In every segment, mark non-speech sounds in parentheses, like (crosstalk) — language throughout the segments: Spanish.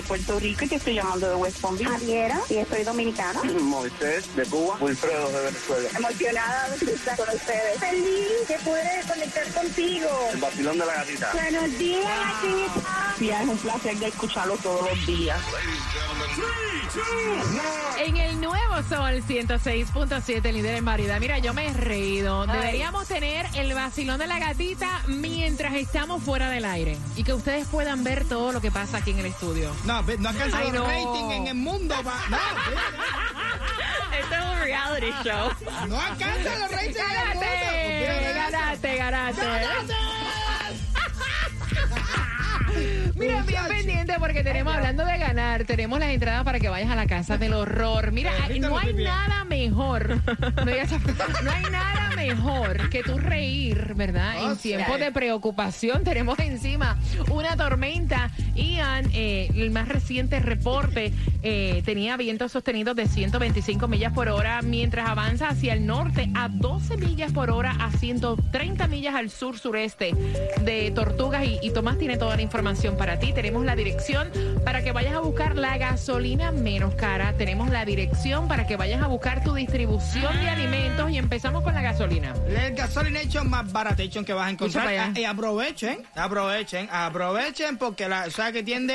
De Puerto Rico y te estoy llamando de West Palm Beach. Javiera, y estoy dominicana. (clears throat) Moisés de Cuba. Wilfredo de Venezuela. Emocionada de estar con ustedes. Feliz de poder conectar contigo. El vacilón de la gatita. Buenos días, gatita. Sí, es un placer de escucharlo todos los días. En el nuevo Sol 106.7, líder en variedad. Mira, yo me he reído. Deberíamos tener el vacilón de la gatita mientras estamos fuera del aire. Y que ustedes puedan ver todo lo que pasa aquí en el estudio. No, no alcanza los ratings en el mundo. pa- no, Esto es un reality show. no alcanza los ratings en el mundo. ¡Ganaste! ¡Ganaste! Mira, bien pendiente porque tenemos, hablando de ganar, tenemos las entradas para que vayas a la casa del horror. Mira, Eh, no hay nada mejor, (laughs) no, hay nada mejor que tú reír, ¿verdad? En tiempos de preocupación tenemos encima una tormenta. Eh, el más reciente reporte, eh, tenía vientos sostenidos de 125 millas por hora mientras avanza hacia el norte a 12 millas por hora a 130 millas al sur-sureste de Tortugas. Y, y Tomás tiene toda la información para ti. Tenemos la dirección para que vayas a buscar la gasolina menos cara. Tenemos la dirección para que vayas a buscar tu distribución de alimentos y empezamos con la gasolina. El gasolination más baratation que vas a encontrar. Ah, Y aprovechen, aprovechen, aprovechen porque la, o sea que tiende.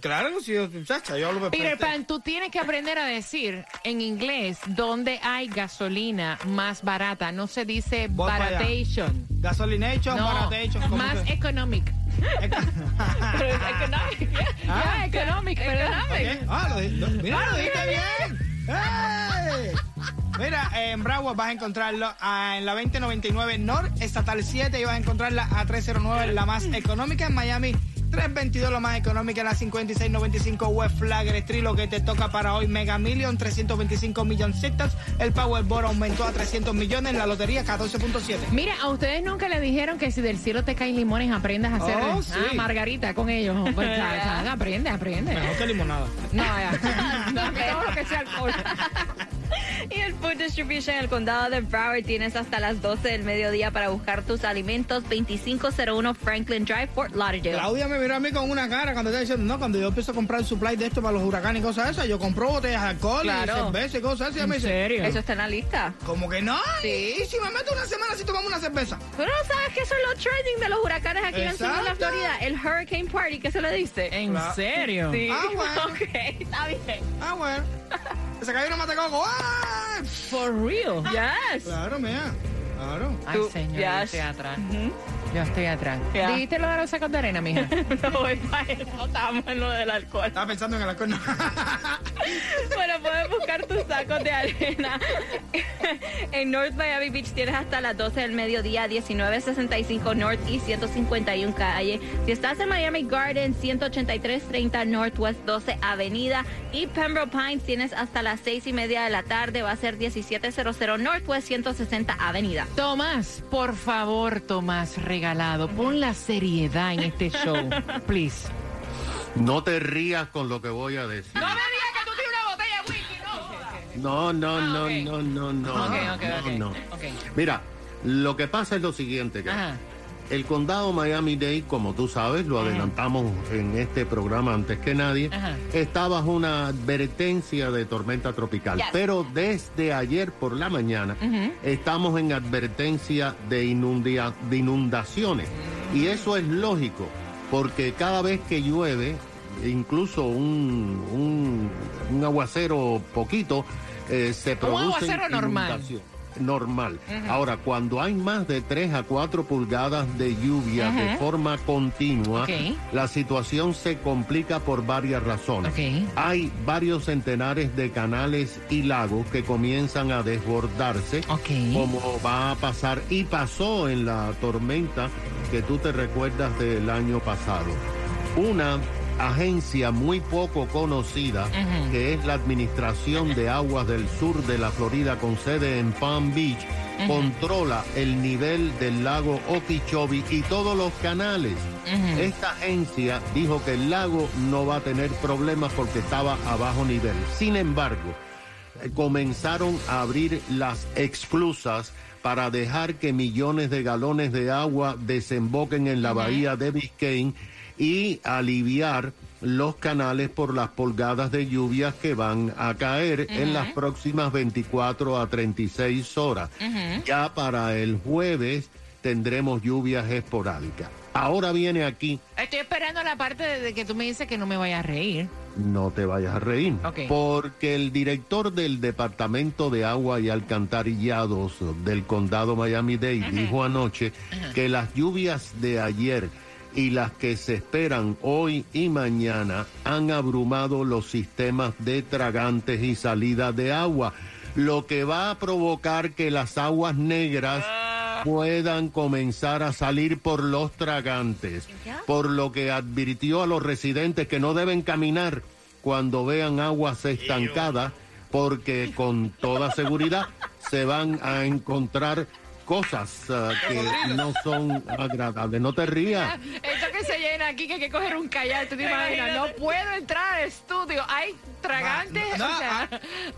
Claro que sí, chacha, yo lo Peter Pan, tú tienes que aprender a decir en inglés dónde hay gasolina más barata. No se dice Voy baratation. Gasolination, No, baratation. ¿cómo más se- economic. (laughs) Pero es economic. (laughs) Ah, economic. Ah, lo, lo- mira, lo dijiste bien. Mira, en Broward vas a encontrarlo ah, en la 2099 North Estatal 7 y vas a encontrarla a 309, la más económica en Miami. 322 la más económica la 5695 West Flagler Street, lo que te toca para hoy Mega Million, 325 milloncitos. El Powerball aumentó a 300 millones, la lotería 14.7. Mira, a ustedes nunca le dijeron que si del cielo te caen limones aprendas a hacer Oh, sí. ah, margarita con ellos. (laughs) Pues, o sea, aprende, aprende. Mejor que limonada. No, ya. (laughs) No, todo lo que sea alcohol. Y el Food Distribution en el condado de Broward tienes hasta las 12 del mediodía para buscar tus alimentos. 2501 Franklin Drive, Fort Lauderdale. Claudia me miró a mí con una cara cuando estaba diciendo, no, cuando yo empiezo a comprar supply de esto para los huracanes y cosas esas, yo compro botellas de alcohol Claro. y cerveza y cosas así. Me ¿En dice, serio? Eso está en la lista. como que no? Sí. ¿Y si me meto una semana si tomamos una cerveza? Pero no sabes que son los trending de los huracanes aquí en el sur de la. Florida. El Hurricane Party, ¿qué se le dice? ¿En Claro. serio? Sí. Ah, bueno. (laughs) Ok, está bien. Ah, bueno. (laughs) Se cayó una matacoco. ¡Ah! For real. Yes. Claro, mía. Claro. Ay, señor, ya. yo estoy atrás. Yo estoy atrás. Ya. ¿Dijiste lo de los sacos de arena, mija? (laughs) No voy para eso, estábamos en lo del alcohol. Estaba pensando en el alcohol. no. (laughs) Bueno, puedes buscar tus sacos de arena. (laughs) En North Miami Beach tienes hasta las 12 del mediodía, 1965 North y 151 calle. Si estás en Miami Garden, 18330 Northwest 12 Avenida. Y Pembroke Pines tienes hasta las 6 y media de la tarde, va a ser 1700 Northwest 160 Avenida. Tomás, por favor, Tomás, regalado, pon la seriedad en este show, please. No te rías con lo que voy a decir. No me digas que tú tienes una botella de whisky, no. No, no, Ah, no, ok. no, no, no. Ok, ok, no, ok. no. Mira, lo que pasa es lo siguiente, que Ajá. El condado Miami-Dade, como tú sabes, lo Ajá. adelantamos en este programa antes que nadie, Ajá. está bajo una advertencia de tormenta tropical. Yes. Pero desde ayer por la mañana estamos en advertencia de, inundia- de inundaciones. Y eso es lógico, porque cada vez que llueve, incluso un, un, un aguacero poquito, eh, se produce aguacero normal. Normal. Ahora, cuando hay más de 3 a 4 pulgadas de lluvia de forma continua, la situación se complica por varias razones. Hay varios centenares de canales y lagos que comienzan a desbordarse, Ok. como va a pasar y pasó en la tormenta que tú te recuerdas del año pasado. Una agencia muy poco conocida, que es la Administración de Aguas del Sur de la Florida con sede en Palm Beach, controla el nivel del lago Okeechobee y todos los canales. Esta agencia dijo que el lago no va a tener problemas porque estaba a bajo nivel. Sin embargo, eh, comenzaron a abrir las exclusas para dejar que millones de galones de agua desemboquen en la bahía de Biscayne y aliviar los canales por las pulgadas de lluvias que van a caer en las próximas 24 a 36 horas. Ya para el jueves tendremos lluvias esporádicas. Ahora viene aquí, Estoy esperando la parte de, que tú me dices que no me vaya a reír. no te vayas a reír, porque el director del Departamento de Agua y Alcantarillados del condado Miami-Dade dijo anoche que las lluvias de ayer y las que se esperan hoy y mañana han abrumado los sistemas de tragantes y salida de agua, lo que va a provocar que las aguas negras puedan comenzar a salir por los tragantes, por lo que advirtió a los residentes que no deben caminar cuando vean aguas estancadas, porque con toda seguridad se van a encontrar cosas ah, que no son agradables. No te rías. (laughs) Esto que se llena aquí, que hay que coger un callar, tú te imaginas. No puedo entrar al estudio. Hay tragantes. No, o sea,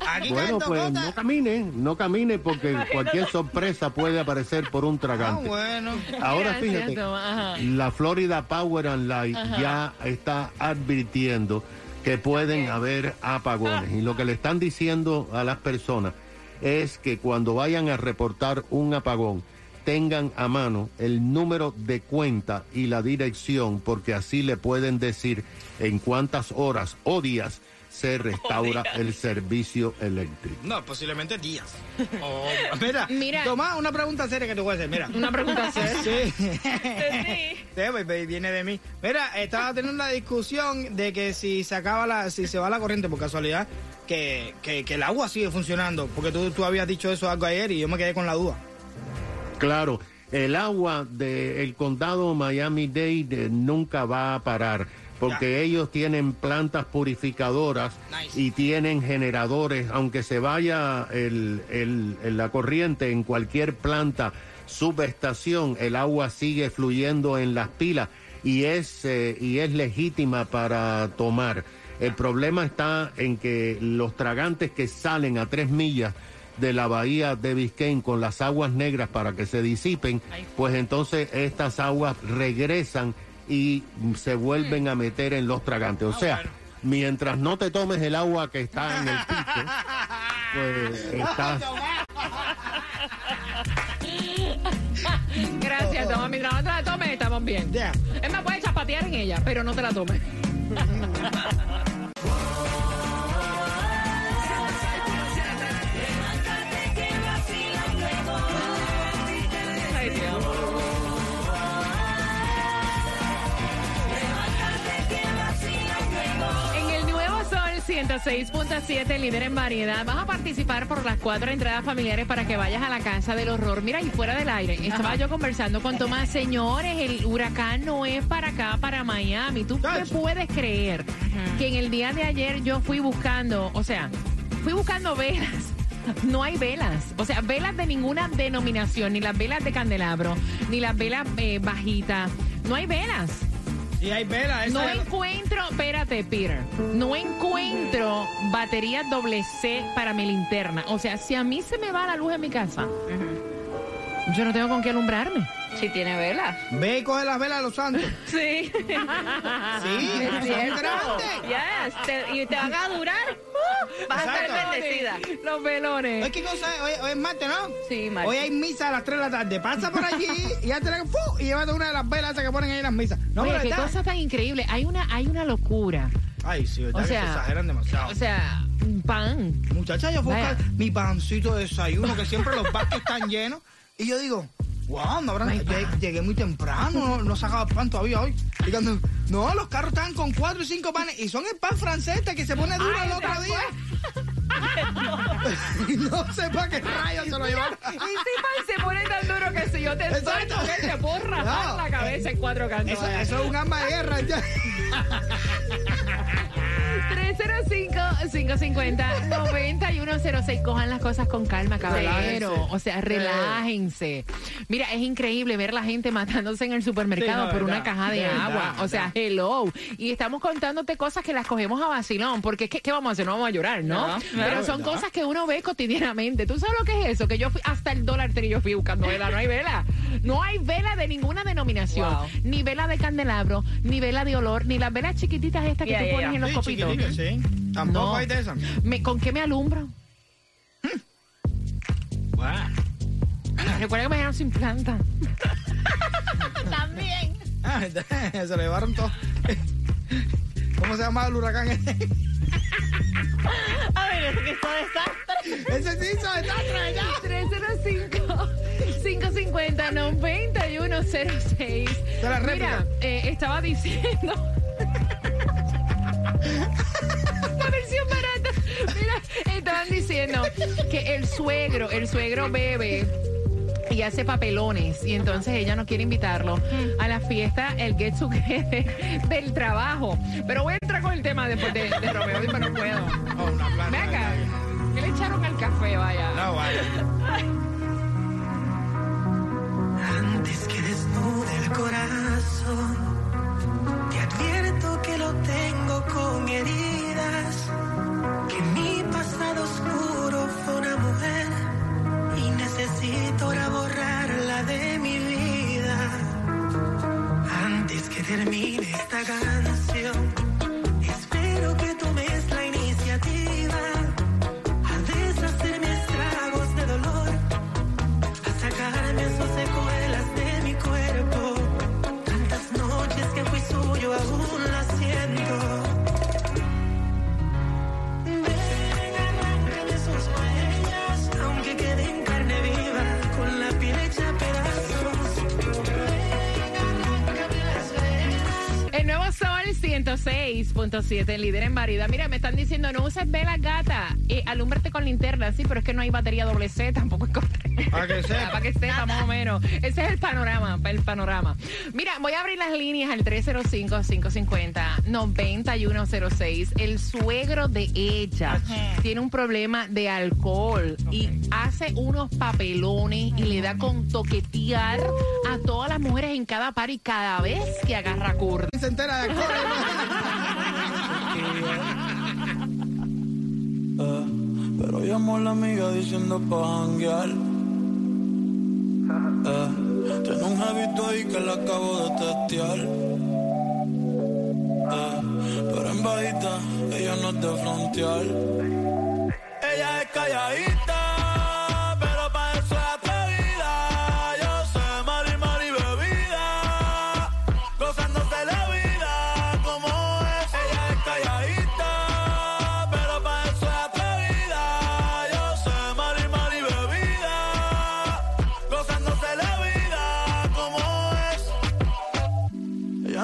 a- aquí Bueno, pues no camine, no camine porque (laughs) cualquier sorpresa puede aparecer por un Ah, tragante. bueno. Ahora Gracias, fíjate, Tomás, la Florida Power and Light ya está advirtiendo que pueden haber apagones. Y lo que le están diciendo a las personas es que cuando vayan a reportar un apagón, tengan a mano el número de cuenta y la dirección, porque así le pueden decir en cuántas horas o días se restaura el servicio eléctrico. No, posiblemente días. (laughs) Oh, mira, Mira. Tomás, una pregunta seria que te voy a hacer. Mira. Una pregunta (laughs) seria. Sí. Sí. Sí, pues, pues, viene de mí. Mira, estaba teniendo una discusión de que si se acaba la, si se va la corriente por casualidad, que, que, que el agua sigue funcionando. Porque tú, tú habías dicho eso algo ayer y yo me quedé con la duda. Claro, el agua del condado Miami-Dade eh, nunca va a parar porque ellos tienen plantas purificadoras Nice. y tienen generadores, aunque se vaya el- el- el- la corriente en cualquier planta, subestación, el agua sigue fluyendo en las pilas y es, eh, y es legítima para tomar. El problema está en que los tragantes que salen a tres millas de la bahía de Biscayne con las aguas negras para que se disipen, pues entonces estas aguas regresan y se vuelven a meter en los tragantes. O sea, mientras no te tomes el agua que está en el piso, pues (laughs) estás... Gracias, Tomás. Mientras no te la tomes, estamos bien. Es más, puedes chapatear en ella, pero no te la tomes. (laughs) 106.7, líder en variedad, vas a participar por las cuatro entradas familiares para que vayas a la casa del horror. Mira, y fuera del aire, estaba yo conversando con Tomás. Señores, el huracán no es para acá, para Miami. ¿Tú me Chacho. puedes creer que en el día de ayer yo fui buscando, o sea, fui buscando velas? (laughs) No hay velas, o sea, velas de ninguna denominación, ni las velas de candelabro, ni las velas eh, bajitas. No hay velas. Y hay velas. No encuentro, espérate, Peter. No encuentro batería doble C para mi linterna. O sea, si a mí se me va la luz en mi casa, yo no tengo con qué alumbrarme. Si tiene vela. Ve y coge las velas de los santos. (laughs) Sí. Sí, son grandes. Yes. Te- y te van a durar. Vas a estar bendecida. Los Hoy, velones. ¿qué cosa es? Hoy, hoy es martes, ¿no? Sí, martes. Hoy hay misa a las 3 de la tarde. Pasa por allí y ya te la, y llévate una de las velas que ponen ahí en las misas. No, Oye, pero qué está- cosa tan increíble. Hay una, hay una locura. Ay, sí, verdad O que sea, se exageran demasiado. O sea, un pan. Muchacha, yo fui a Vaya. buscar mi pancito de desayuno, que siempre los (laughs) bancos están llenos. Y yo digo, wow, no habrán- llegué, llegué muy temprano, no, no sacaba pan todavía hoy. Y cuando, no, los carros están con cuatro y cinco panes. Y son el pan francés este que se pone duro Ay, el otro ¿te día. (laughs) no sé para qué rayos se lo llevaron. Y si pan se pone tan duro que si yo te suelto, que te puedo No. la cabeza en cuatro cantos. Eso, eso es un arma de guerra. (laughs) ya. 305-550-9106. Cojan las cosas con calma, caballero. O sea, relájense. Mira, es increíble ver la gente matándose en el supermercado Sí, no, por una caja de, verdad, agua. O sea, hello. Y estamos contándote cosas que las cogemos a vacilón. Porque ¿qué, qué vamos a hacer? No vamos a llorar, ¿no? No, Pero son cosas que uno ve cotidianamente. ¿Tú sabes lo que es eso? Que yo fui hasta el dólar yo fui buscando vela. No hay vela. No hay vela de ninguna denominación. Wow. Ni vela de candelabro, ni vela de olor, ni las velas chiquititas estas que tú pones en los Sí, copitos. sí. Tampoco No. hay de esas. Me- ¿Con qué me alumbro? Buah. Recuerda que me dejaron sin planta. (laughs) También. Ah, se lo llevaron todo. ¿Cómo se llama el huracán? A ver, es que esto desastre. Ese sí hizo desastre ya. 305-550-9106. Esa es la réplica. Mira, eh, estaba diciendo. La versión barata. Mira, estaban diciendo que el suegro, el suegro bebe y hace papelones y entonces ella no quiere invitarlo a la fiesta, el get together del trabajo. Pero voy a entrar con el tema después de, de Romeo, pero no puedo. Oh, una. Ven acá. ¿Qué le echaron al café, vaya? No, vale. Antes que desnude el corazón, tengo con heridas, 106.7, líder en variedad. Mira, me están diciendo, no uses velas gata, eh, alúmbrate con linterna, sí, pero es que no hay batería doble C, (laughs) tampoco encontré. Para que sepa. Para que sepa más o menos. Ese es el panorama, el panorama. Mira, voy a abrir las líneas al 305-550-9106. El suegro de ella tiene un problema de alcohol y hace unos papelones y le da con toquetear a todas las mujeres en cada par y cada vez que agarra curda. Se entera de Eh, pero llamó a la amiga diciendo pa' janguear. (laughs) Eh, tiene un jevito ahí que la acabo de testear. Eh, pero en bajita, ella no es de frontear. Ella es calladita,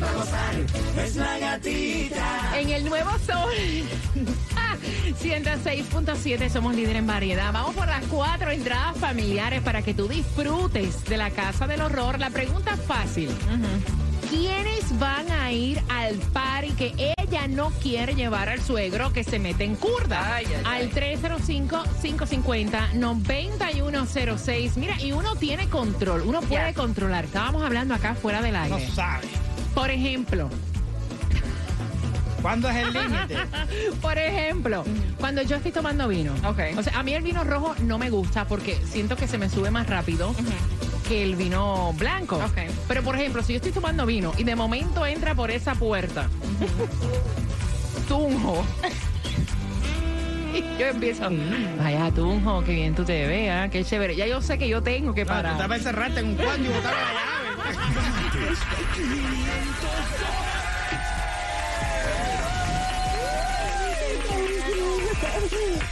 gozar. Es la gatita. En el nuevo sol. (laughs) 106.7 somos líder en variedad. Vamos por las cuatro entradas familiares para que tú disfrutes de la casa del horror. La pregunta es fácil. ¿Quiénes van a ir al party que ella no quiere llevar al suegro que se mete en curda? Ay, ay, al 305-550-9106. Mira, y uno tiene control, uno puede controlar. Estábamos hablando acá fuera del No aire. sabe. Por ejemplo, ¿Cuándo es el límite? (laughs) Por ejemplo, cuando yo estoy tomando vino. O sea, a mí el vino rojo no me gusta porque siento que se me sube más rápido que el vino blanco. Pero por ejemplo, si yo estoy tomando vino y de momento entra por esa puerta, Tunjo. Y (laughs) yo empiezo, vaya Tunjo, qué bien tú te veas, qué chévere. Ya yo sé que yo tengo que tú parar. te vas a encerrarte en un cuarto y botar la llave.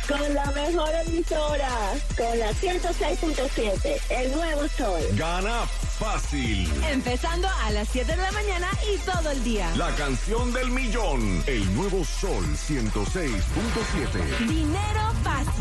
Con la mejor emisora, con la 106.7, el nuevo sol. Gana fácil. Empezando a las 7 de la mañana y todo el día. La canción del millón. El nuevo Sol 106.7. Dinero fácil.